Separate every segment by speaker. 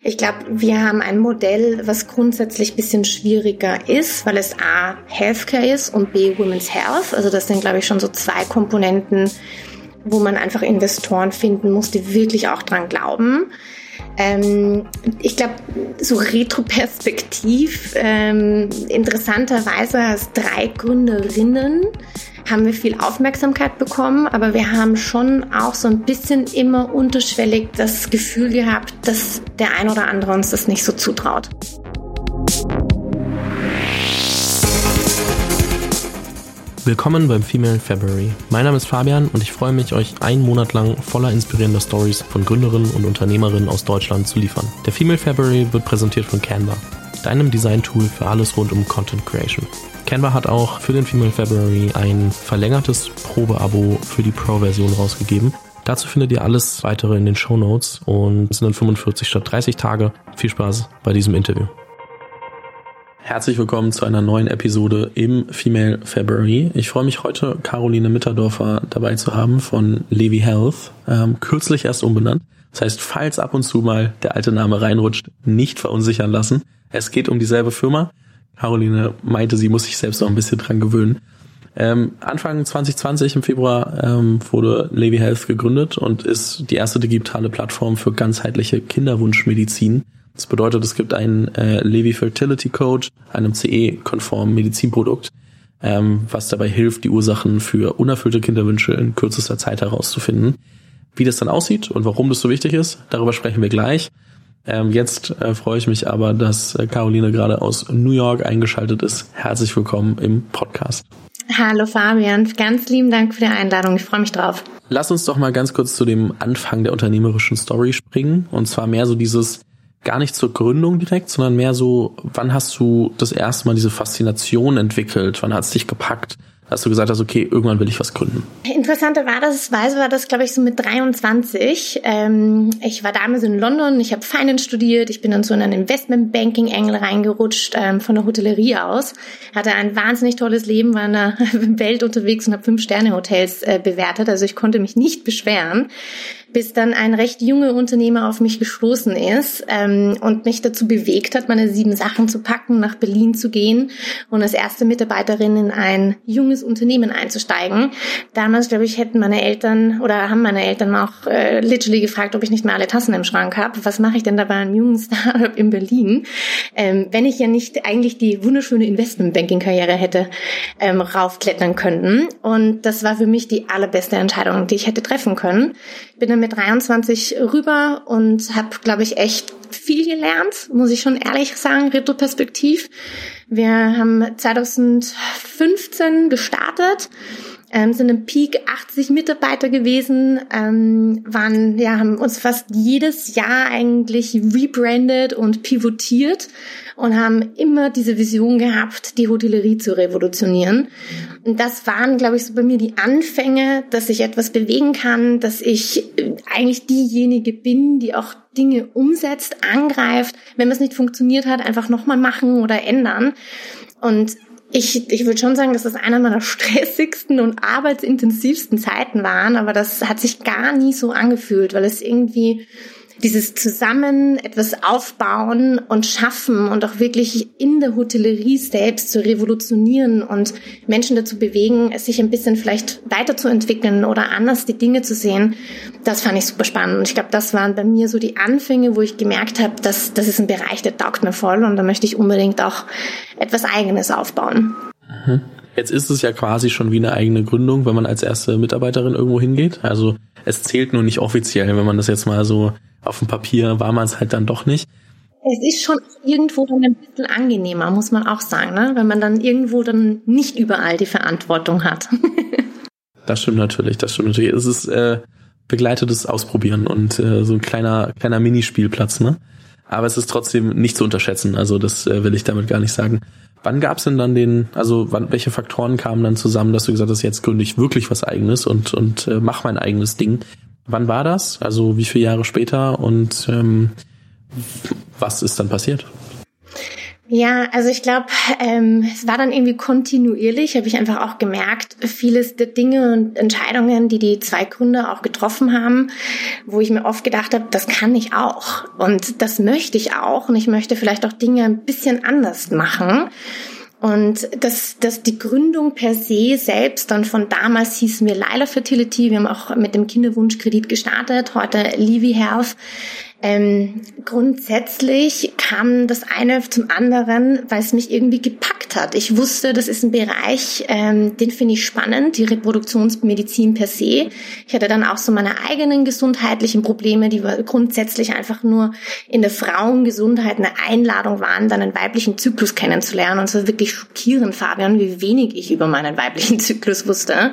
Speaker 1: Ich glaube, wir haben ein Modell, was grundsätzlich bisschen schwieriger ist, weil es A, Healthcare ist und B, Women's Health. Also das sind, glaube ich, schon so zwei Komponenten, wo man einfach Investoren finden muss, die wirklich auch dran glauben. Ähm, ich glaube, so retroperspektiv, ähm, interessanterweise als drei Gründerinnen haben wir viel Aufmerksamkeit bekommen, aber wir haben schon auch so ein bisschen immer unterschwellig das Gefühl gehabt, dass der ein oder andere uns das nicht so zutraut.
Speaker 2: Willkommen beim Female February. Mein Name ist Fabian und ich freue mich, euch einen Monat lang voller inspirierender Stories von Gründerinnen und Unternehmerinnen aus Deutschland zu liefern. Der Female February wird präsentiert von Canva, deinem Design-Tool für alles rund um Content Creation. Canva hat auch für den Female February ein verlängertes Probeabo für die Pro-Version rausgegeben. Dazu findet ihr alles weitere in den Show Notes und es sind dann 45 statt 30 Tage. Viel Spaß bei diesem Interview. Herzlich willkommen zu einer neuen Episode im Female February. Ich freue mich heute, Caroline Mitterdorfer dabei zu haben von Levi Health, ähm, kürzlich erst umbenannt. Das heißt, falls ab und zu mal der alte Name reinrutscht, nicht verunsichern lassen. Es geht um dieselbe Firma. Caroline meinte, sie muss sich selbst noch ein bisschen dran gewöhnen. Ähm, Anfang 2020 im Februar ähm, wurde Levi Health gegründet und ist die erste digitale Plattform für ganzheitliche Kinderwunschmedizin. Das bedeutet, es gibt einen äh, Levi Fertility Code, einem CE-konformen Medizinprodukt, ähm, was dabei hilft, die Ursachen für unerfüllte Kinderwünsche in kürzester Zeit herauszufinden. Wie das dann aussieht und warum das so wichtig ist, darüber sprechen wir gleich. Ähm, jetzt äh, freue ich mich aber, dass äh, Caroline gerade aus New York eingeschaltet ist. Herzlich willkommen im Podcast.
Speaker 1: Hallo Fabian, ganz lieben Dank für die Einladung. Ich freue mich drauf.
Speaker 2: Lass uns doch mal ganz kurz zu dem Anfang der unternehmerischen Story springen. Und zwar mehr so dieses, gar nicht zur Gründung direkt, sondern mehr so, wann hast du das erste Mal diese Faszination entwickelt? Wann hat es dich gepackt? Dass du gesagt hast, okay, irgendwann will ich was gründen?
Speaker 1: Interessanterweise war das, glaube ich, so mit 23. Ähm, ich war damals in London, ich habe Finance studiert, ich bin dann so in einen Investmentbanking-Engel reingerutscht, ähm, von der Hotellerie aus. Hatte ein wahnsinnig tolles Leben, war in der Welt unterwegs und habe Fünf-Sterne-Hotels äh, bewertet, also ich konnte mich nicht beschweren bis dann ein recht junger Unternehmer auf mich gestoßen ist ähm, und mich dazu bewegt hat, meine sieben Sachen zu packen, nach Berlin zu gehen und als erste Mitarbeiterin in ein junges Unternehmen einzusteigen. Damals, glaube ich, hätten meine Eltern oder haben meine Eltern auch äh, literally gefragt, ob ich nicht mehr alle Tassen im Schrank habe. Was mache ich denn da bei einem jungen Startup in Berlin, ähm, wenn ich ja nicht eigentlich die wunderschöne Investmentbanking-Karriere hätte ähm, raufklettern können. Und das war für mich die allerbeste Entscheidung, die ich hätte treffen können. Bin mit 23 rüber und habe, glaube ich, echt viel gelernt, muss ich schon ehrlich sagen, retroperspektiv. Wir haben 2015 gestartet, ähm, sind im Peak 80 Mitarbeiter gewesen, ähm, waren, ja, haben uns fast jedes Jahr eigentlich rebrandet und pivotiert und haben immer diese Vision gehabt, die Hotellerie zu revolutionieren. Und das waren, glaube ich, so bei mir die Anfänge, dass ich etwas bewegen kann, dass ich äh, eigentlich diejenige bin, die auch Dinge umsetzt, angreift, wenn es nicht funktioniert hat, einfach nochmal machen oder ändern. Und ich, ich würde schon sagen, dass das einer meiner stressigsten und arbeitsintensivsten Zeiten waren, aber das hat sich gar nie so angefühlt, weil es irgendwie dieses Zusammen etwas aufbauen und schaffen und auch wirklich in der Hotellerie selbst zu revolutionieren und Menschen dazu bewegen, sich ein bisschen vielleicht weiterzuentwickeln oder anders die Dinge zu sehen, das fand ich super spannend. Und ich glaube, das waren bei mir so die Anfänge, wo ich gemerkt habe, dass das ist ein Bereich, der taugt mir voll und da möchte ich unbedingt auch etwas Eigenes aufbauen.
Speaker 2: Mhm. Jetzt ist es ja quasi schon wie eine eigene Gründung, wenn man als erste Mitarbeiterin irgendwo hingeht. Also es zählt nur nicht offiziell, wenn man das jetzt mal so auf dem Papier war man es halt dann doch nicht.
Speaker 1: Es ist schon irgendwo dann ein bisschen angenehmer, muss man auch sagen, ne? wenn man dann irgendwo dann nicht überall die Verantwortung hat.
Speaker 2: das stimmt natürlich, das stimmt natürlich. Es ist äh, begleitetes Ausprobieren und äh, so ein kleiner, kleiner Minispielplatz, ne? Aber es ist trotzdem nicht zu unterschätzen, also das äh, will ich damit gar nicht sagen. Wann gab es denn dann den, also wann, welche Faktoren kamen dann zusammen, dass du gesagt hast, jetzt gründe ich wirklich was eigenes und, und äh, mach mein eigenes Ding? Wann war das? Also wie viele Jahre später und ähm, was ist dann passiert?
Speaker 1: Ja, also ich glaube, ähm, es war dann irgendwie kontinuierlich, habe ich einfach auch gemerkt, vieles der Dinge und Entscheidungen, die die zwei Gründer auch getroffen haben, wo ich mir oft gedacht habe, das kann ich auch und das möchte ich auch und ich möchte vielleicht auch Dinge ein bisschen anders machen. Und dass, dass die Gründung per se selbst dann von damals hießen wir Lila Fertility. Wir haben auch mit dem Kinderwunschkredit gestartet, heute Livy Health. Ähm, grundsätzlich kam das eine zum anderen, weil es mich irgendwie gepackt hat. Ich wusste, das ist ein Bereich, ähm, den finde ich spannend, die Reproduktionsmedizin per se. Ich hatte dann auch so meine eigenen gesundheitlichen Probleme, die grundsätzlich einfach nur in der Frauengesundheit eine Einladung waren, dann einen weiblichen Zyklus kennenzulernen. Und es war wirklich schockierend, Fabian, wie wenig ich über meinen weiblichen Zyklus wusste.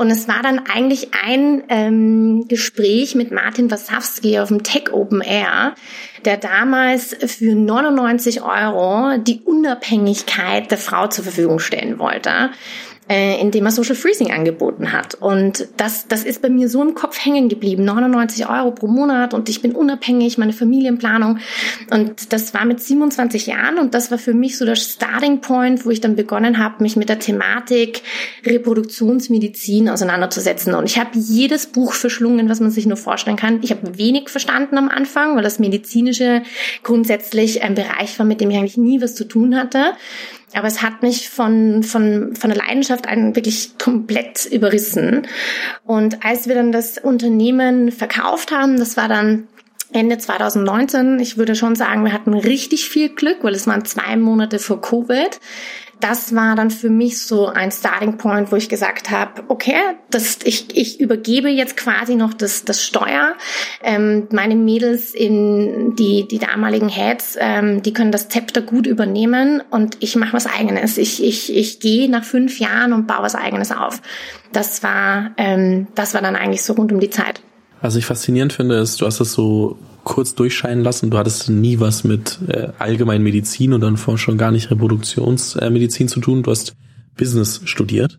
Speaker 1: Und es war dann eigentlich ein ähm, Gespräch mit Martin Wasowski auf dem Tech Open Air, der damals für 99 Euro die Unabhängigkeit der Frau zur Verfügung stellen wollte äh, indem er Social Freezing angeboten hat. Und das, das ist bei mir so im Kopf hängen geblieben. 99 Euro pro Monat und ich bin unabhängig, meine Familienplanung. Und das war mit 27 Jahren und das war für mich so der Starting Point, wo ich dann begonnen habe, mich mit der Thematik Reproduktionsmedizin auseinanderzusetzen. Und ich habe jedes Buch verschlungen, was man sich nur vorstellen kann. Ich habe wenig verstanden am Anfang, weil das medizinische grundsätzlich ein Bereich war, mit dem ich eigentlich nie was zu tun hatte. Aber es hat mich von, von, von der Leidenschaft an wirklich komplett überrissen. Und als wir dann das Unternehmen verkauft haben, das war dann Ende 2019. Ich würde schon sagen, wir hatten richtig viel Glück, weil es waren zwei Monate vor Covid das war dann für mich so ein Starting Point, wo ich gesagt habe, okay, das, ich, ich übergebe jetzt quasi noch das, das Steuer. Ähm, meine Mädels in die, die damaligen Heads, ähm, die können das Zepter gut übernehmen und ich mache was eigenes. Ich, ich, ich gehe nach fünf Jahren und baue was eigenes auf. Das war, ähm, das war dann eigentlich so rund um die Zeit.
Speaker 2: Was ich faszinierend finde, ist, du hast das so kurz durchscheinen lassen. Du hattest nie was mit äh, allgemein Medizin und dann vor schon gar nicht Reproduktionsmedizin äh, zu tun. Du hast Business studiert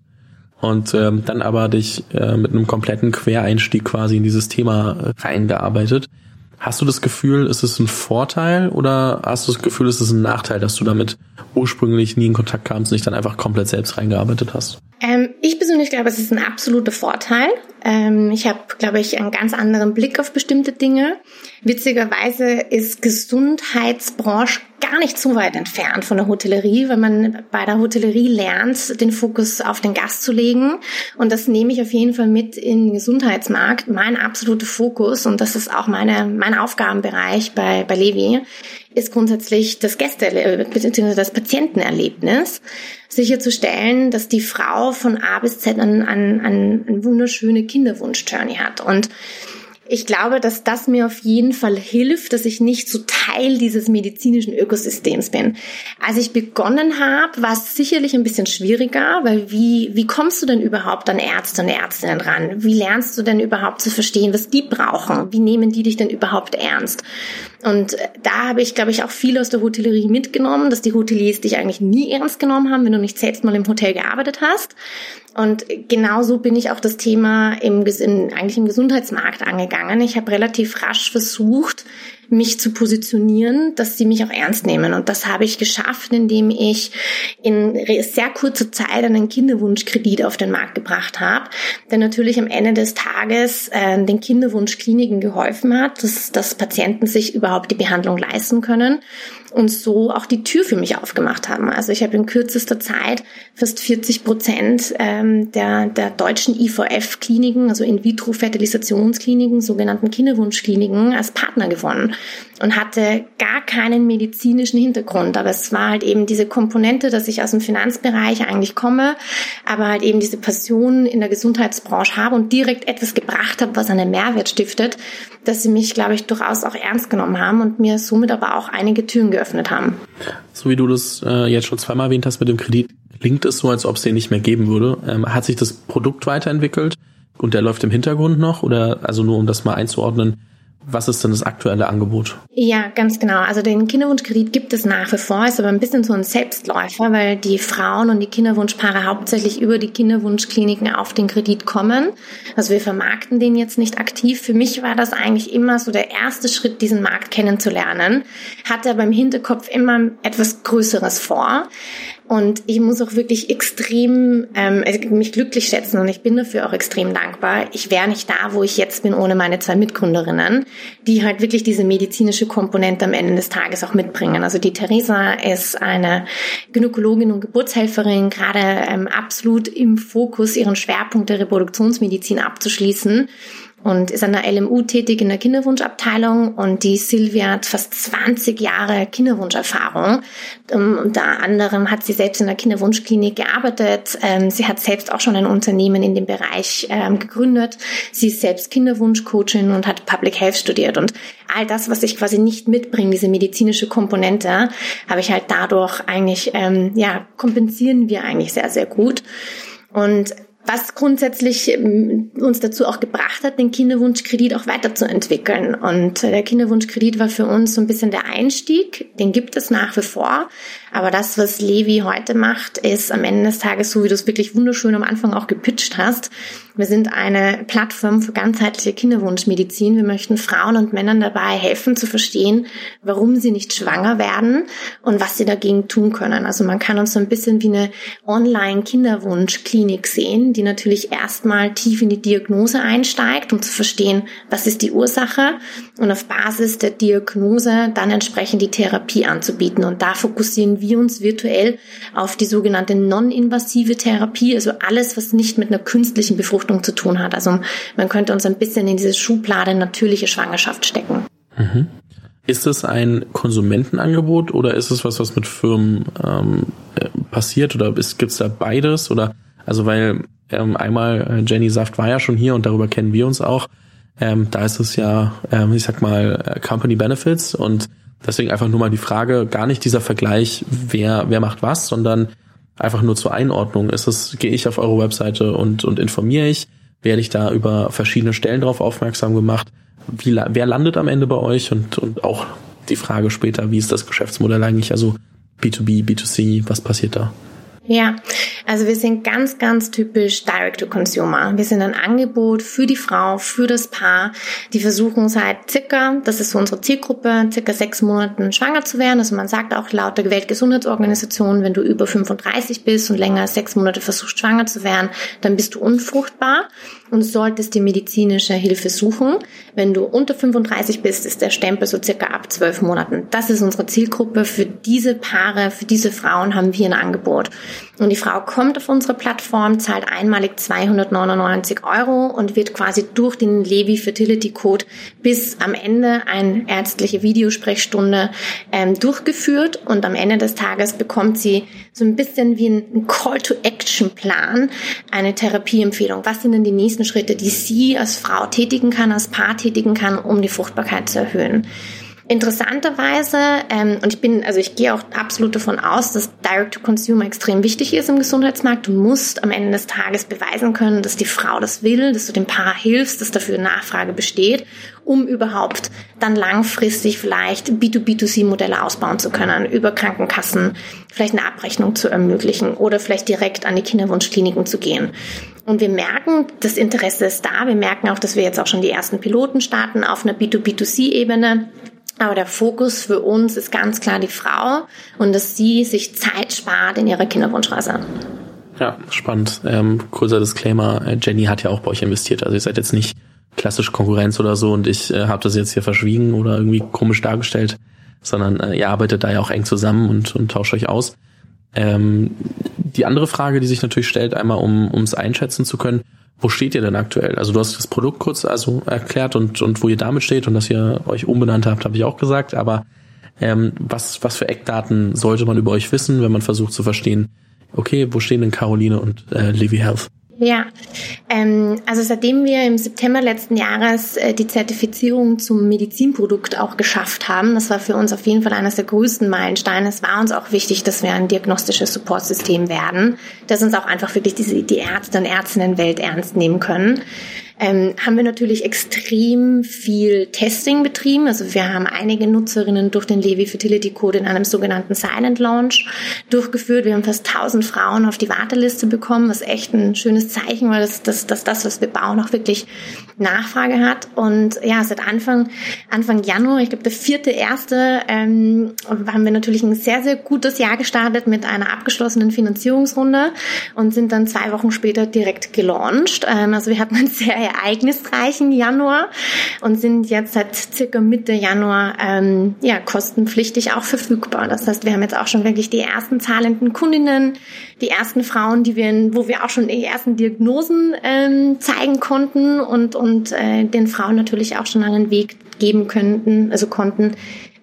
Speaker 2: und ähm, dann aber dich äh, mit einem kompletten Quereinstieg quasi in dieses Thema reingearbeitet. Hast du das Gefühl, ist es ein Vorteil oder hast du das Gefühl, ist es ein Nachteil, dass du damit ursprünglich nie in Kontakt kamst und dich dann einfach komplett selbst reingearbeitet hast?
Speaker 1: Ähm, ich persönlich glaube, es ist ein absoluter Vorteil. Ähm, ich habe, glaube ich, einen ganz anderen Blick auf bestimmte Dinge. Witzigerweise ist Gesundheitsbranche gar nicht so weit entfernt von der Hotellerie, wenn man bei der Hotellerie lernt, den Fokus auf den Gast zu legen. Und das nehme ich auf jeden Fall mit in den Gesundheitsmarkt. Mein absoluter Fokus, und das ist auch meine, mein Aufgabenbereich bei, bei Levi, ist grundsätzlich das Gäste- bzw. das Patientenerlebnis, sicherzustellen, dass die Frau von A bis Z an, an, an, an wunderschöne Kinderwunsch-Journey hat. Und ich glaube, dass das mir auf jeden Fall hilft, dass ich nicht so Teil dieses medizinischen Ökosystems bin. Als ich begonnen habe, war es sicherlich ein bisschen schwieriger, weil wie, wie kommst du denn überhaupt an Ärzte und Ärztinnen ran? Wie lernst du denn überhaupt zu verstehen, was die brauchen? Wie nehmen die dich denn überhaupt ernst? Und da habe ich, glaube ich, auch viel aus der Hotellerie mitgenommen, dass die Hoteliers dich eigentlich nie ernst genommen haben, wenn du nicht selbst mal im Hotel gearbeitet hast. Und genauso bin ich auch das Thema im, in, eigentlich im Gesundheitsmarkt angegangen. Ich habe relativ rasch versucht, mich zu positionieren, dass sie mich auch ernst nehmen. Und das habe ich geschafft, indem ich in sehr kurzer Zeit einen Kinderwunschkredit auf den Markt gebracht habe, der natürlich am Ende des Tages äh, den Kinderwunschkliniken geholfen hat, dass, dass Patienten sich überhaupt die Behandlung leisten können und so auch die Tür für mich aufgemacht haben. Also ich habe in kürzester Zeit fast 40 Prozent ähm, der, der deutschen IVF-Kliniken, also In-vitro-Fertilisationskliniken, sogenannten Kinderwunschkliniken, als Partner gewonnen und hatte gar keinen medizinischen Hintergrund. Aber es war halt eben diese Komponente, dass ich aus dem Finanzbereich eigentlich komme, aber halt eben diese Passion in der Gesundheitsbranche habe und direkt etwas gebracht habe, was einen Mehrwert stiftet, dass sie mich, glaube ich, durchaus auch ernst genommen haben und mir somit aber auch einige Türen geöffnet haben.
Speaker 2: So wie du das äh, jetzt schon zweimal erwähnt hast mit dem Kredit, klingt es so, als ob es den nicht mehr geben würde. Ähm, hat sich das Produkt weiterentwickelt und der läuft im Hintergrund noch? Oder also nur um das mal einzuordnen, Was ist denn das aktuelle Angebot?
Speaker 1: Ja, ganz genau. Also den Kinderwunschkredit gibt es nach wie vor, ist aber ein bisschen so ein Selbstläufer, weil die Frauen und die Kinderwunschpaare hauptsächlich über die Kinderwunschkliniken auf den Kredit kommen. Also wir vermarkten den jetzt nicht aktiv. Für mich war das eigentlich immer so der erste Schritt, diesen Markt kennenzulernen. Hatte aber im Hinterkopf immer etwas Größeres vor. Und ich muss auch wirklich extrem ähm, also mich glücklich schätzen und ich bin dafür auch extrem dankbar. Ich wäre nicht da, wo ich jetzt bin, ohne meine zwei Mitgründerinnen, die halt wirklich diese medizinische Komponente am Ende des Tages auch mitbringen. Also die Theresa ist eine Gynäkologin und Geburtshelferin, gerade ähm, absolut im Fokus, ihren Schwerpunkt der Reproduktionsmedizin abzuschließen und ist an der LMU tätig in der Kinderwunschabteilung und die Silvia hat fast 20 Jahre Kinderwunscherfahrung. Ähm, unter anderem hat sie selbst in der Kinderwunschklinik gearbeitet. Ähm, sie hat selbst auch schon ein Unternehmen in dem Bereich ähm, gegründet. Sie ist selbst Kinderwunschcoachin und hat Public Health studiert und all das, was ich quasi nicht mitbringe, diese medizinische Komponente, habe ich halt dadurch eigentlich, ja, kompensieren wir eigentlich sehr, sehr gut. Und was grundsätzlich ähm, uns dazu auch gebracht hat, den Kinderwunschkredit auch weiterzuentwickeln. Und der Kinderwunschkredit war für uns so ein bisschen der Einstieg. Den gibt es nach wie vor. Aber das, was Levi heute macht, ist am Ende des Tages, so wie du es wirklich wunderschön am Anfang auch gepitcht hast, wir sind eine Plattform für ganzheitliche Kinderwunschmedizin. Wir möchten Frauen und Männern dabei helfen zu verstehen, warum sie nicht schwanger werden und was sie dagegen tun können. Also man kann uns so ein bisschen wie eine Online-Kinderwunschklinik sehen, die natürlich erstmal tief in die Diagnose einsteigt, um zu verstehen, was ist die Ursache und auf Basis der Diagnose dann entsprechend die Therapie anzubieten. Und da fokussieren wir uns virtuell auf die sogenannte non-invasive Therapie, also alles, was nicht mit einer künstlichen Befruchtung zu tun hat. Also man könnte uns ein bisschen in diese Schublade natürliche Schwangerschaft stecken.
Speaker 2: Mhm. Ist es ein Konsumentenangebot oder ist es was, was mit Firmen ähm, äh, passiert oder gibt es da beides? Oder also weil ähm, einmal äh, Jenny Saft war ja schon hier und darüber kennen wir uns auch. Ähm, da ist es ja, ähm, ich sag mal, äh, Company Benefits und deswegen einfach nur mal die Frage, gar nicht dieser Vergleich, wer, wer macht was, sondern Einfach nur zur Einordnung. Ist es, gehe ich auf eure Webseite und, und informiere ich? Werde ich da über verschiedene Stellen drauf aufmerksam gemacht? Wie, wer landet am Ende bei euch? Und, und auch die Frage später, wie ist das Geschäftsmodell eigentlich? Also B2B, B2C, was passiert da?
Speaker 1: Ja, also wir sind ganz, ganz typisch Direct-to-Consumer. Wir sind ein Angebot für die Frau, für das Paar. Die versuchen seit circa, das ist so unsere Zielgruppe, circa sechs Monaten schwanger zu werden. Also man sagt auch laut der Weltgesundheitsorganisation, wenn du über 35 bist und länger als sechs Monate versuchst schwanger zu werden, dann bist du unfruchtbar und solltest die medizinische Hilfe suchen. Wenn du unter 35 bist, ist der Stempel so circa ab zwölf Monaten. Das ist unsere Zielgruppe. Für diese Paare, für diese Frauen haben wir ein Angebot. Und die Frau kommt auf unsere Plattform, zahlt einmalig 299 Euro und wird quasi durch den Levi Fertility Code bis am Ende eine ärztliche Videosprechstunde ähm, durchgeführt. Und am Ende des Tages bekommt sie so ein bisschen wie ein Call-to-Action-Plan, eine Therapieempfehlung. Was sind denn die nächsten Schritte, die sie als Frau tätigen kann, als Paar tätigen kann, um die Fruchtbarkeit zu erhöhen? Interessanterweise, ähm, und ich bin, also ich gehe auch absolut davon aus, dass Direct-to-Consumer extrem wichtig ist im Gesundheitsmarkt. Du musst am Ende des Tages beweisen können, dass die Frau das will, dass du dem Paar hilfst, dass dafür Nachfrage besteht, um überhaupt dann langfristig vielleicht B2B2C-Modelle ausbauen zu können, über Krankenkassen vielleicht eine Abrechnung zu ermöglichen oder vielleicht direkt an die Kinderwunschkliniken zu gehen. Und wir merken, das Interesse ist da. Wir merken auch, dass wir jetzt auch schon die ersten Piloten starten auf einer B2B2C-Ebene aber der Fokus für uns ist ganz klar die Frau und dass sie sich Zeit spart in ihrer Kinderwunschreise.
Speaker 2: Ja, spannend. Ähm, kurzer Disclaimer, äh, Jenny hat ja auch bei euch investiert. Also ihr seid jetzt nicht klassische Konkurrenz oder so und ich äh, habe das jetzt hier verschwiegen oder irgendwie komisch dargestellt, sondern äh, ihr arbeitet da ja auch eng zusammen und, und tauscht euch aus. Ähm, die andere Frage, die sich natürlich stellt, einmal um es einschätzen zu können, wo steht ihr denn aktuell? Also du hast das Produkt kurz also erklärt und, und wo ihr damit steht und dass ihr euch umbenannt habt, habe ich auch gesagt. Aber ähm, was, was für Eckdaten sollte man über euch wissen, wenn man versucht zu verstehen, okay, wo stehen denn Caroline und äh, Livy Health?
Speaker 1: Ja, ähm, also seitdem wir im September letzten Jahres äh, die Zertifizierung zum Medizinprodukt auch geschafft haben, das war für uns auf jeden Fall eines der größten Meilensteine. Es war uns auch wichtig, dass wir ein diagnostisches Supportsystem werden, das uns auch einfach wirklich diese, die Ärzte und Ärztinnenwelt ernst nehmen können. Ähm, haben wir natürlich extrem viel Testing betrieben. Also wir haben einige Nutzerinnen durch den Levi Fertility Code in einem sogenannten Silent Launch durchgeführt. Wir haben fast 1000 Frauen auf die Warteliste bekommen, was echt ein schönes Zeichen war, dass, dass, dass das, was wir bauen, auch wirklich Nachfrage hat. Und ja, seit Anfang, Anfang Januar, ich glaube der vierte, erste, ähm, haben wir natürlich ein sehr, sehr gutes Jahr gestartet mit einer abgeschlossenen Finanzierungsrunde und sind dann zwei Wochen später direkt gelauncht. Ähm, also wir hatten einen sehr ereignisreichen Januar und sind jetzt seit circa Mitte Januar ähm, ja, kostenpflichtig auch verfügbar. Das heißt, wir haben jetzt auch schon wirklich die ersten zahlenden Kundinnen, die ersten Frauen, die wir, wo wir auch schon die ersten Diagnosen ähm, zeigen konnten und, und äh, den Frauen natürlich auch schon einen Weg geben könnten, also konnten,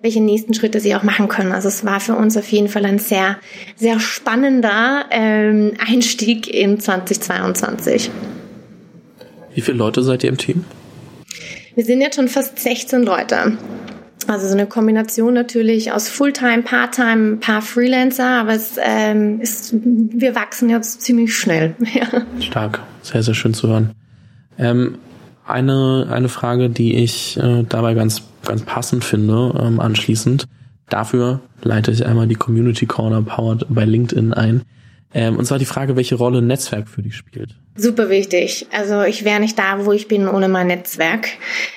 Speaker 1: welche nächsten Schritte sie auch machen können. Also es war für uns auf jeden Fall ein sehr, sehr spannender ähm, Einstieg in 2022.
Speaker 2: Wie viele Leute seid ihr im Team?
Speaker 1: Wir sind jetzt schon fast 16 Leute. Also so eine Kombination natürlich aus Fulltime, Parttime, ein paar Freelancer, aber es ähm, ist, wir wachsen jetzt ziemlich schnell. Ja.
Speaker 2: Stark, sehr, sehr schön zu hören. Ähm, eine, eine Frage, die ich äh, dabei ganz, ganz passend finde, ähm, anschließend. Dafür leite ich einmal die Community Corner powered bei LinkedIn ein. Ähm, und zwar die Frage, welche Rolle ein Netzwerk für dich spielt.
Speaker 1: Super wichtig. Also ich wäre nicht da, wo ich bin, ohne mein Netzwerk.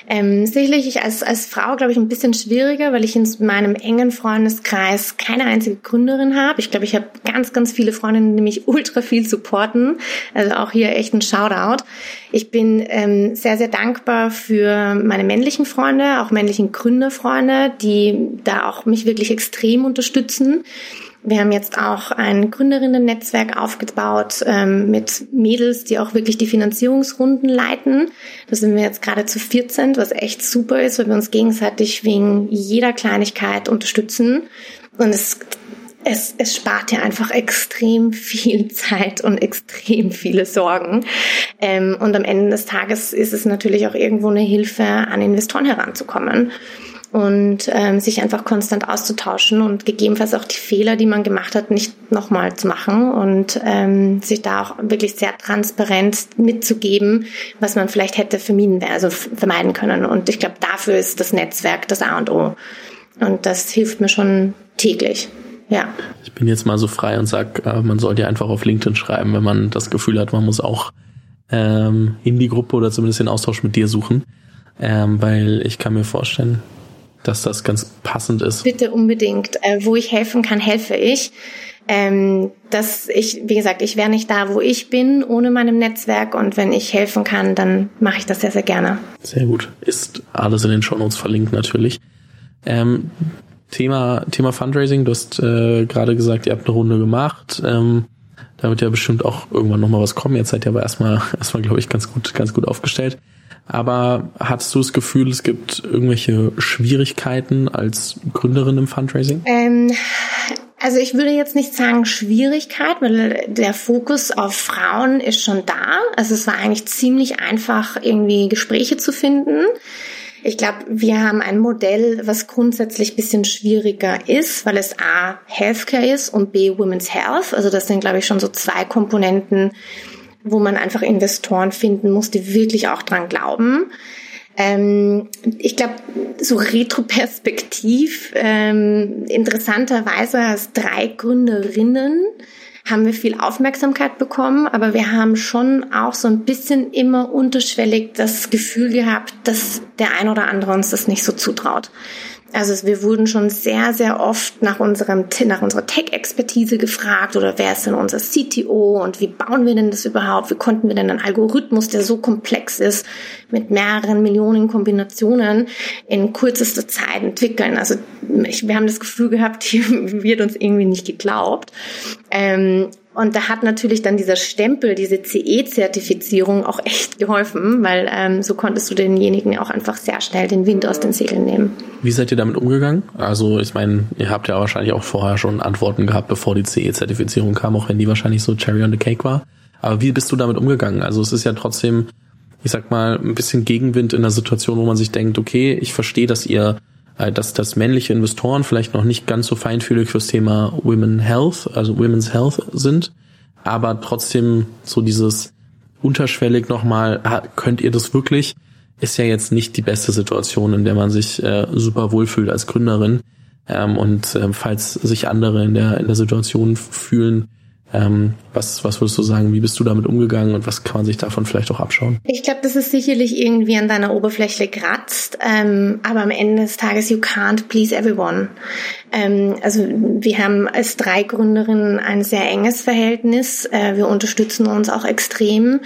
Speaker 1: Ähm, sicherlich ich als, als Frau, glaube ich, ein bisschen schwieriger, weil ich in meinem engen Freundeskreis keine einzige Gründerin habe. Ich glaube, ich habe ganz, ganz viele Freundinnen, die mich ultra viel supporten. Also auch hier echt ein Shoutout. Ich bin ähm, sehr, sehr dankbar für meine männlichen Freunde, auch männlichen Gründerfreunde, die da auch mich wirklich extrem unterstützen. Wir haben jetzt auch ein Gründerinnen-Netzwerk aufgebaut ähm, mit Mädels, die auch wirklich die Finanzierungsrunden leiten. Da sind wir jetzt gerade zu 14, was echt super ist, weil wir uns gegenseitig wegen jeder Kleinigkeit unterstützen. Und es, es, es spart ja einfach extrem viel Zeit und extrem viele Sorgen. Ähm, und am Ende des Tages ist es natürlich auch irgendwo eine Hilfe, an Investoren heranzukommen und ähm, sich einfach konstant auszutauschen und gegebenenfalls auch die Fehler, die man gemacht hat, nicht nochmal zu machen und ähm, sich da auch wirklich sehr transparent mitzugeben, was man vielleicht hätte vermieden, also vermeiden können. Und ich glaube, dafür ist das Netzwerk das A und O. Und das hilft mir schon täglich. Ja.
Speaker 2: Ich bin jetzt mal so frei und sag, äh, man sollte einfach auf LinkedIn schreiben, wenn man das Gefühl hat, man muss auch ähm, in die Gruppe oder zumindest den Austausch mit dir suchen. Ähm, weil ich kann mir vorstellen, dass das ganz passend ist.
Speaker 1: Bitte unbedingt. Äh, wo ich helfen kann, helfe ich. Ähm, dass ich, wie gesagt, ich wäre nicht da, wo ich bin, ohne meinem Netzwerk. Und wenn ich helfen kann, dann mache ich das sehr, sehr gerne.
Speaker 2: Sehr gut. Ist alles in den Shownotes verlinkt natürlich. Ähm, Thema, Thema Fundraising, du hast äh, gerade gesagt, ihr habt eine Runde gemacht. Ähm, da wird ja bestimmt auch irgendwann nochmal was kommen. Jetzt seid ihr aber erstmal, erstmal, glaube ich, ganz gut, ganz gut aufgestellt. Aber hattest du das Gefühl, es gibt irgendwelche Schwierigkeiten als Gründerin im Fundraising?
Speaker 1: Ähm, also ich würde jetzt nicht sagen Schwierigkeit, weil der Fokus auf Frauen ist schon da. Also es war eigentlich ziemlich einfach, irgendwie Gespräche zu finden. Ich glaube, wir haben ein Modell, was grundsätzlich bisschen schwieriger ist, weil es A, Healthcare ist und B, Women's Health. Also das sind, glaube ich, schon so zwei Komponenten, wo man einfach Investoren finden muss, die wirklich auch dran glauben. Ähm, ich glaube, so retroperspektiv, ähm, interessanterweise als drei Gründerinnen haben wir viel Aufmerksamkeit bekommen, aber wir haben schon auch so ein bisschen immer unterschwellig das Gefühl gehabt, dass der ein oder andere uns das nicht so zutraut. Also wir wurden schon sehr, sehr oft nach unserem, nach unserer Tech-Expertise gefragt oder wer ist denn unser CTO und wie bauen wir denn das überhaupt? Wie konnten wir denn einen Algorithmus, der so komplex ist, mit mehreren Millionen Kombinationen in kürzester Zeit entwickeln? Also ich, wir haben das Gefühl gehabt, hier wird uns irgendwie nicht geglaubt. Ähm, und da hat natürlich dann dieser Stempel, diese CE-Zertifizierung auch echt geholfen, weil ähm, so konntest du denjenigen auch einfach sehr schnell den Wind aus den Segeln nehmen.
Speaker 2: Wie seid ihr damit umgegangen? Also ich meine, ihr habt ja wahrscheinlich auch vorher schon Antworten gehabt, bevor die CE-Zertifizierung kam, auch wenn die wahrscheinlich so Cherry on the Cake war. Aber wie bist du damit umgegangen? Also es ist ja trotzdem, ich sag mal, ein bisschen Gegenwind in der Situation, wo man sich denkt, okay, ich verstehe, dass ihr dass, dass männliche Investoren vielleicht noch nicht ganz so feinfühlig fürs Thema Women Health, also Women's Health sind, aber trotzdem so dieses unterschwellig nochmal, könnt ihr das wirklich? Ist ja jetzt nicht die beste Situation, in der man sich äh, super wohlfühlt als Gründerin. Ähm, und äh, falls sich andere in der, in der Situation fühlen, ähm, was, was würdest du sagen, wie bist du damit umgegangen und was kann man sich davon vielleicht auch abschauen?
Speaker 1: Ich glaube, dass es sicherlich irgendwie an deiner Oberfläche kratzt, ähm, aber am Ende des Tages, you can't please everyone. Ähm, also wir haben als drei Gründerinnen ein sehr enges Verhältnis. Äh, wir unterstützen uns auch extrem.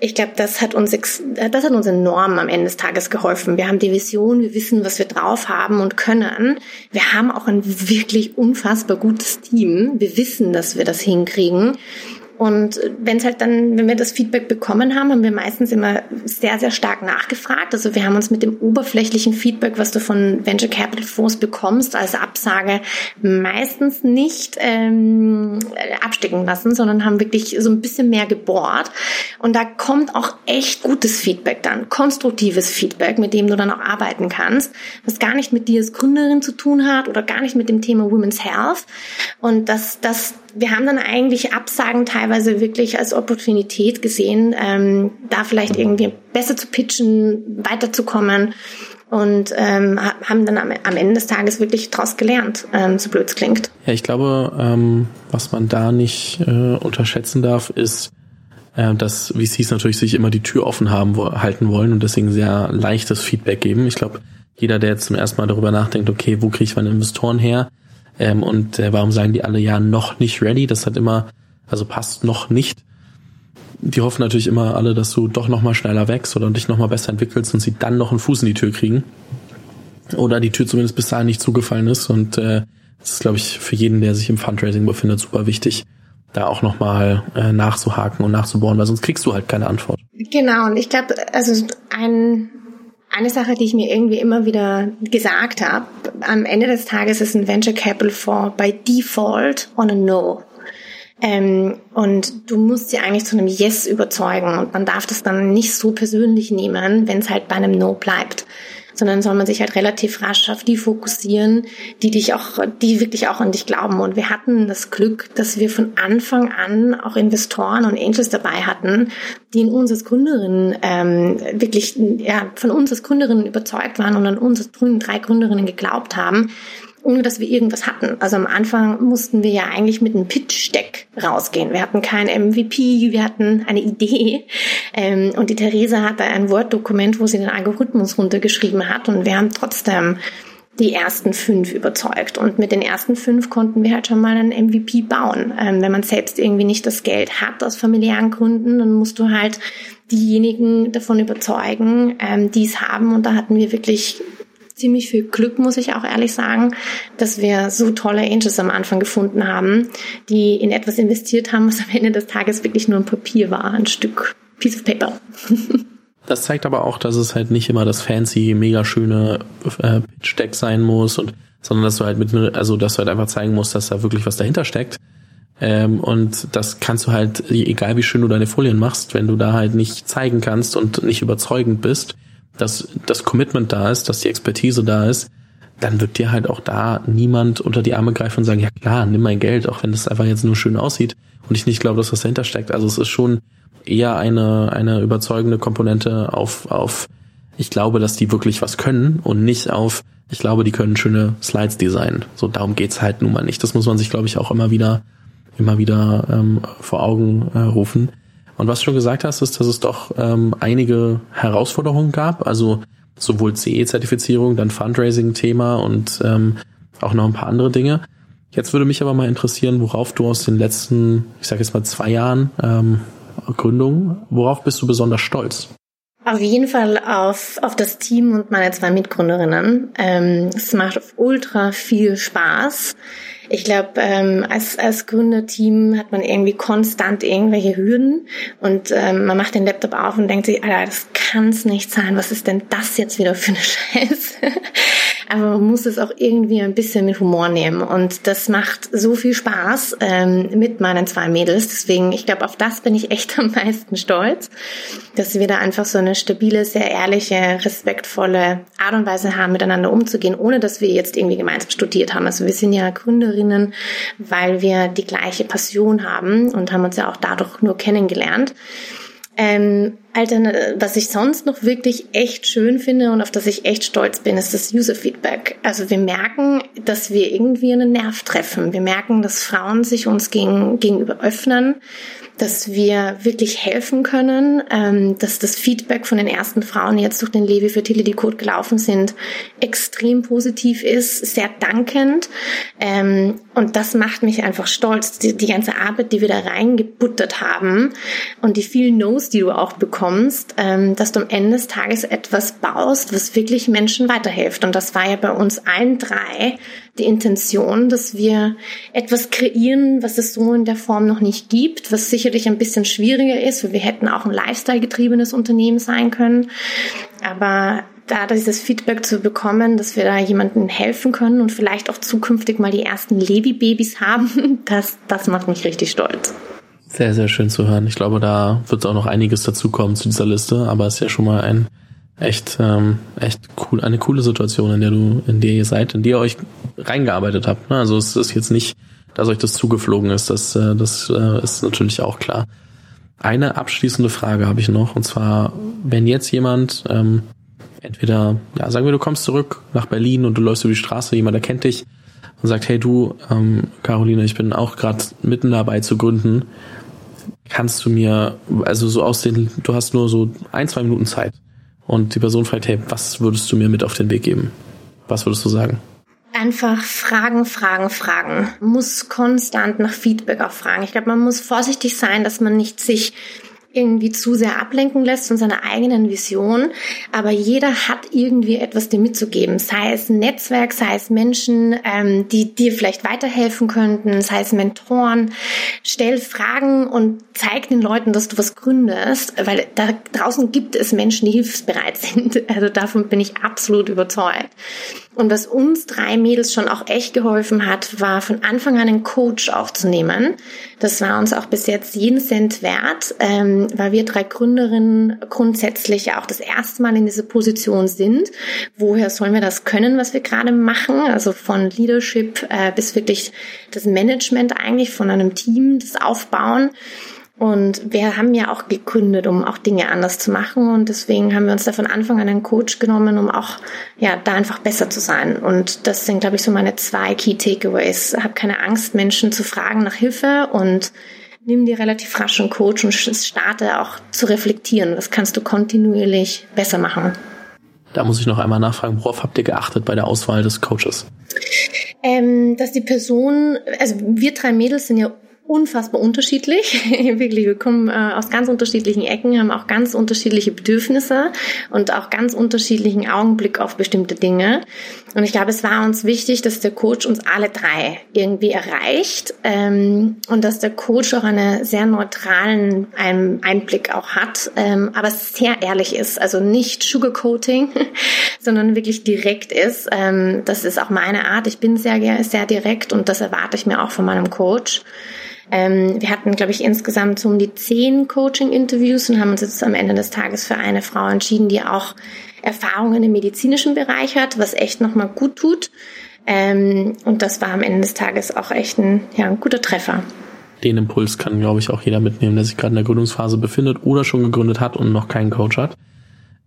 Speaker 1: Ich glaube, das hat uns das hat uns enorm am Ende des Tages geholfen. Wir haben die Vision, wir wissen, was wir drauf haben und können. Wir haben auch ein wirklich unfassbar gutes Team. Wir wissen, dass wir das hinkriegen. Und wenn es halt dann, wenn wir das Feedback bekommen haben, haben wir meistens immer sehr, sehr stark nachgefragt. Also wir haben uns mit dem oberflächlichen Feedback, was du von Venture Capital Fonds bekommst, als Absage meistens nicht ähm, abstecken lassen, sondern haben wirklich so ein bisschen mehr gebohrt. Und da kommt auch echt gutes Feedback dann, konstruktives Feedback, mit dem du dann auch arbeiten kannst, was gar nicht mit dir als Gründerin zu tun hat oder gar nicht mit dem Thema Women's Health. Und das, das wir haben dann eigentlich Absagen teilweise wirklich als Opportunität gesehen, ähm, da vielleicht irgendwie besser zu pitchen, weiterzukommen und ähm, haben dann am, am, Ende des Tages wirklich daraus gelernt, ähm, so blöd es klingt.
Speaker 2: Ja, ich glaube, ähm, was man da nicht äh, unterschätzen darf, ist, äh, dass VCs natürlich sich immer die Tür offen haben halten wollen und deswegen sehr leichtes Feedback geben. Ich glaube, jeder, der jetzt zum ersten Mal darüber nachdenkt, okay, wo kriege ich meine Investoren her, ähm, und äh, warum sagen die alle ja noch nicht ready? Das hat immer, also passt noch nicht. Die hoffen natürlich immer alle, dass du doch noch mal schneller wächst oder dich noch mal besser entwickelst und sie dann noch einen Fuß in die Tür kriegen. Oder die Tür zumindest bis dahin nicht zugefallen ist. Und äh, das ist, glaube ich, für jeden, der sich im Fundraising befindet, super wichtig, da auch noch mal äh, nachzuhaken und nachzubohren, weil sonst kriegst du halt keine Antwort.
Speaker 1: Genau, und ich glaube, also ein eine Sache, die ich mir irgendwie immer wieder gesagt habe, am Ende des Tages ist ein Venture Capital Fonds by Default on a No. Ähm, und du musst sie eigentlich zu einem Yes überzeugen und man darf das dann nicht so persönlich nehmen, wenn es halt bei einem No bleibt sondern soll man sich halt relativ rasch auf die fokussieren, die dich auch, die wirklich auch an dich glauben. Und wir hatten das Glück, dass wir von Anfang an auch Investoren und Angels dabei hatten, die in uns als Gründerinnen ähm, wirklich ja, von uns als Gründerinnen überzeugt waren und an uns als drei Gründerinnen geglaubt haben ohne dass wir irgendwas hatten. Also am Anfang mussten wir ja eigentlich mit einem Pitch-Deck rausgehen. Wir hatten kein MVP, wir hatten eine Idee. Ähm, und die Theresa hatte ein Word-Dokument, wo sie den Algorithmus runtergeschrieben hat. Und wir haben trotzdem die ersten fünf überzeugt. Und mit den ersten fünf konnten wir halt schon mal einen MVP bauen. Ähm, wenn man selbst irgendwie nicht das Geld hat aus familiären Gründen, dann musst du halt diejenigen davon überzeugen, ähm, die es haben. Und da hatten wir wirklich ziemlich viel Glück, muss ich auch ehrlich sagen, dass wir so tolle Angels am Anfang gefunden haben, die in etwas investiert haben, was am Ende des Tages wirklich nur ein Papier war, ein Stück Piece of Paper.
Speaker 2: Das zeigt aber auch, dass es halt nicht immer das fancy, mega schöne äh, Pitch Deck sein muss und sondern dass du halt mit also dass du halt einfach zeigen musst, dass da wirklich was dahinter steckt. Ähm, und das kannst du halt, egal wie schön du deine Folien machst, wenn du da halt nicht zeigen kannst und nicht überzeugend bist, dass das Commitment da ist, dass die Expertise da ist, dann wird dir halt auch da niemand unter die Arme greifen und sagen, ja klar, nimm mein Geld, auch wenn das einfach jetzt nur schön aussieht und ich nicht glaube, dass was dahinter steckt. Also es ist schon eher eine, eine überzeugende Komponente auf, auf, ich glaube, dass die wirklich was können und nicht auf, ich glaube, die können schöne Slides designen. So darum geht's halt nun mal nicht. Das muss man sich, glaube ich, auch immer wieder, immer wieder ähm, vor Augen äh, rufen. Und was du schon gesagt hast, ist, dass es doch ähm, einige Herausforderungen gab, also sowohl CE-Zertifizierung, dann Fundraising-Thema und ähm, auch noch ein paar andere Dinge. Jetzt würde mich aber mal interessieren, worauf du aus den letzten, ich sage jetzt mal zwei Jahren ähm, Gründung, worauf bist du besonders stolz?
Speaker 1: Auf jeden Fall auf, auf das Team und meine zwei Mitgründerinnen. Ähm, es macht ultra viel Spaß. Ich glaube, ähm, als, als Gründerteam hat man irgendwie konstant irgendwelche Hürden und ähm, man macht den Laptop auf und denkt sich, Alter, das kann's nicht sein. Was ist denn das jetzt wieder für eine Scheiße? Aber man muss es auch irgendwie ein bisschen mit Humor nehmen und das macht so viel Spaß ähm, mit meinen zwei Mädels. Deswegen, ich glaube, auf das bin ich echt am meisten stolz, dass wir da einfach so eine stabile, sehr ehrliche, respektvolle Art und Weise haben, miteinander umzugehen, ohne dass wir jetzt irgendwie gemeinsam studiert haben. Also wir sind ja Gründerinnen weil wir die gleiche Passion haben und haben uns ja auch dadurch nur kennengelernt. Ähm, was ich sonst noch wirklich echt schön finde und auf das ich echt stolz bin, ist das User-Feedback. Also wir merken, dass wir irgendwie einen Nerv treffen. Wir merken, dass Frauen sich uns gegen, gegenüber öffnen, dass wir wirklich helfen können, ähm, dass das Feedback von den ersten Frauen, die jetzt durch den Levi Fertility Code gelaufen sind, extrem positiv ist, sehr dankend. Ähm, und das macht mich einfach stolz, die, die ganze Arbeit, die wir da reingebuttert haben und die vielen No's, die du auch bekommst, ähm, dass du am Ende des Tages etwas baust, was wirklich Menschen weiterhilft. Und das war ja bei uns allen drei die Intention, dass wir etwas kreieren, was es so in der Form noch nicht gibt, was sicherlich ein bisschen schwieriger ist, weil wir hätten auch ein Lifestyle-getriebenes Unternehmen sein können. Aber da dieses Feedback zu bekommen, dass wir da jemandem helfen können und vielleicht auch zukünftig mal die ersten Levi-Babys haben, das, das macht mich richtig stolz.
Speaker 2: Sehr, sehr schön zu hören. Ich glaube, da wird auch noch einiges dazukommen zu dieser Liste, aber es ist ja schon mal ein echt, ähm, echt cool, eine coole Situation, in der du, in der ihr seid, in der ihr euch reingearbeitet habt. Ne? Also es ist jetzt nicht, dass euch das zugeflogen ist, das, äh, das äh, ist natürlich auch klar. Eine abschließende Frage habe ich noch, und zwar, wenn jetzt jemand, ähm, entweder, ja, sagen wir, du kommst zurück nach Berlin und du läufst über die Straße, jemand erkennt dich und sagt, hey du, ähm, Caroline, ich bin auch gerade mitten dabei zu gründen. Kannst du mir, also so aus den, du hast nur so ein, zwei Minuten Zeit und die Person fragt, hey, was würdest du mir mit auf den Weg geben? Was würdest du sagen?
Speaker 1: Einfach fragen, fragen, fragen. Muss konstant nach Feedback auch fragen. Ich glaube, man muss vorsichtig sein, dass man nicht sich irgendwie zu sehr ablenken lässt von seiner eigenen Vision. Aber jeder hat irgendwie etwas dir mitzugeben. Sei es ein Netzwerk, sei es Menschen, ähm, die dir vielleicht weiterhelfen könnten, sei es Mentoren. Stell Fragen und zeig den Leuten, dass du was gründest, weil da draußen gibt es Menschen, die hilfsbereit sind. Also davon bin ich absolut überzeugt. Und was uns drei Mädels schon auch echt geholfen hat, war von Anfang an einen Coach aufzunehmen. Das war uns auch bis jetzt jeden Cent wert, ähm, weil wir drei Gründerinnen grundsätzlich auch das erste Mal in dieser Position sind. Woher sollen wir das können, was wir gerade machen? Also von Leadership äh, bis wirklich das Management eigentlich von einem Team, das Aufbauen. Und wir haben ja auch gegründet, um auch Dinge anders zu machen. Und deswegen haben wir uns da von Anfang an einen Coach genommen, um auch, ja, da einfach besser zu sein. Und das sind, glaube ich, so meine zwei Key Takeaways. Hab keine Angst, Menschen zu fragen nach Hilfe und nimm dir relativ rasch einen Coach und starte auch zu reflektieren. Das kannst du kontinuierlich besser machen.
Speaker 2: Da muss ich noch einmal nachfragen, worauf habt ihr geachtet bei der Auswahl des Coaches?
Speaker 1: Ähm, dass die Person, also wir drei Mädels sind ja unfassbar unterschiedlich. Wirklich, wir kommen äh, aus ganz unterschiedlichen Ecken, haben auch ganz unterschiedliche Bedürfnisse und auch ganz unterschiedlichen Augenblick auf bestimmte Dinge. Und ich glaube, es war uns wichtig, dass der Coach uns alle drei irgendwie erreicht ähm, und dass der Coach auch einen sehr neutralen Einblick auch hat, ähm, aber sehr ehrlich ist. Also nicht Sugarcoating, sondern wirklich direkt ist. Ähm, das ist auch meine Art. Ich bin sehr, sehr direkt und das erwarte ich mir auch von meinem Coach. Ähm, wir hatten, glaube ich, insgesamt so um die zehn Coaching-Interviews und haben uns jetzt am Ende des Tages für eine Frau entschieden, die auch Erfahrungen im medizinischen Bereich hat, was echt nochmal gut tut. Ähm, und das war am Ende des Tages auch echt ein, ja, ein guter Treffer.
Speaker 2: Den Impuls kann, glaube ich, auch jeder mitnehmen, der sich gerade in der Gründungsphase befindet oder schon gegründet hat und noch keinen Coach hat.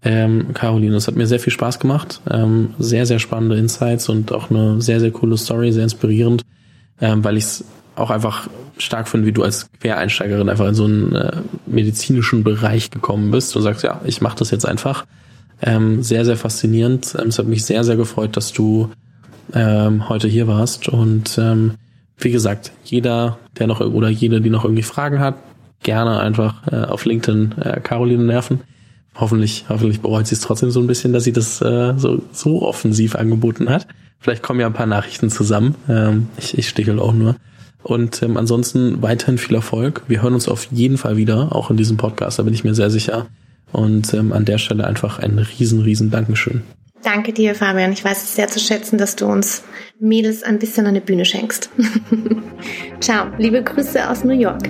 Speaker 2: Ähm, Caroline, es hat mir sehr viel Spaß gemacht. Ähm, sehr, sehr spannende Insights und auch eine sehr, sehr coole Story, sehr inspirierend, ähm, weil ich es auch einfach stark finde, wie du als Quereinsteigerin einfach in so einen äh, medizinischen Bereich gekommen bist und sagst, ja, ich mache das jetzt einfach. Ähm, sehr, sehr faszinierend. Ähm, es hat mich sehr, sehr gefreut, dass du ähm, heute hier warst. Und ähm, wie gesagt, jeder, der noch oder jede, die noch irgendwie Fragen hat, gerne einfach äh, auf LinkedIn äh, Caroline nerven. Hoffentlich, hoffentlich bereut sie es trotzdem so ein bisschen, dass sie das äh, so, so offensiv angeboten hat. Vielleicht kommen ja ein paar Nachrichten zusammen. Ähm, ich, ich stichel auch nur. Und ähm, ansonsten weiterhin viel Erfolg. Wir hören uns auf jeden Fall wieder, auch in diesem Podcast, da bin ich mir sehr sicher. Und ähm, an der Stelle einfach ein riesen, riesen Dankeschön.
Speaker 1: Danke dir, Fabian. Ich weiß es sehr zu schätzen, dass du uns Mädels ein bisschen eine Bühne schenkst. Ciao, liebe Grüße aus New York.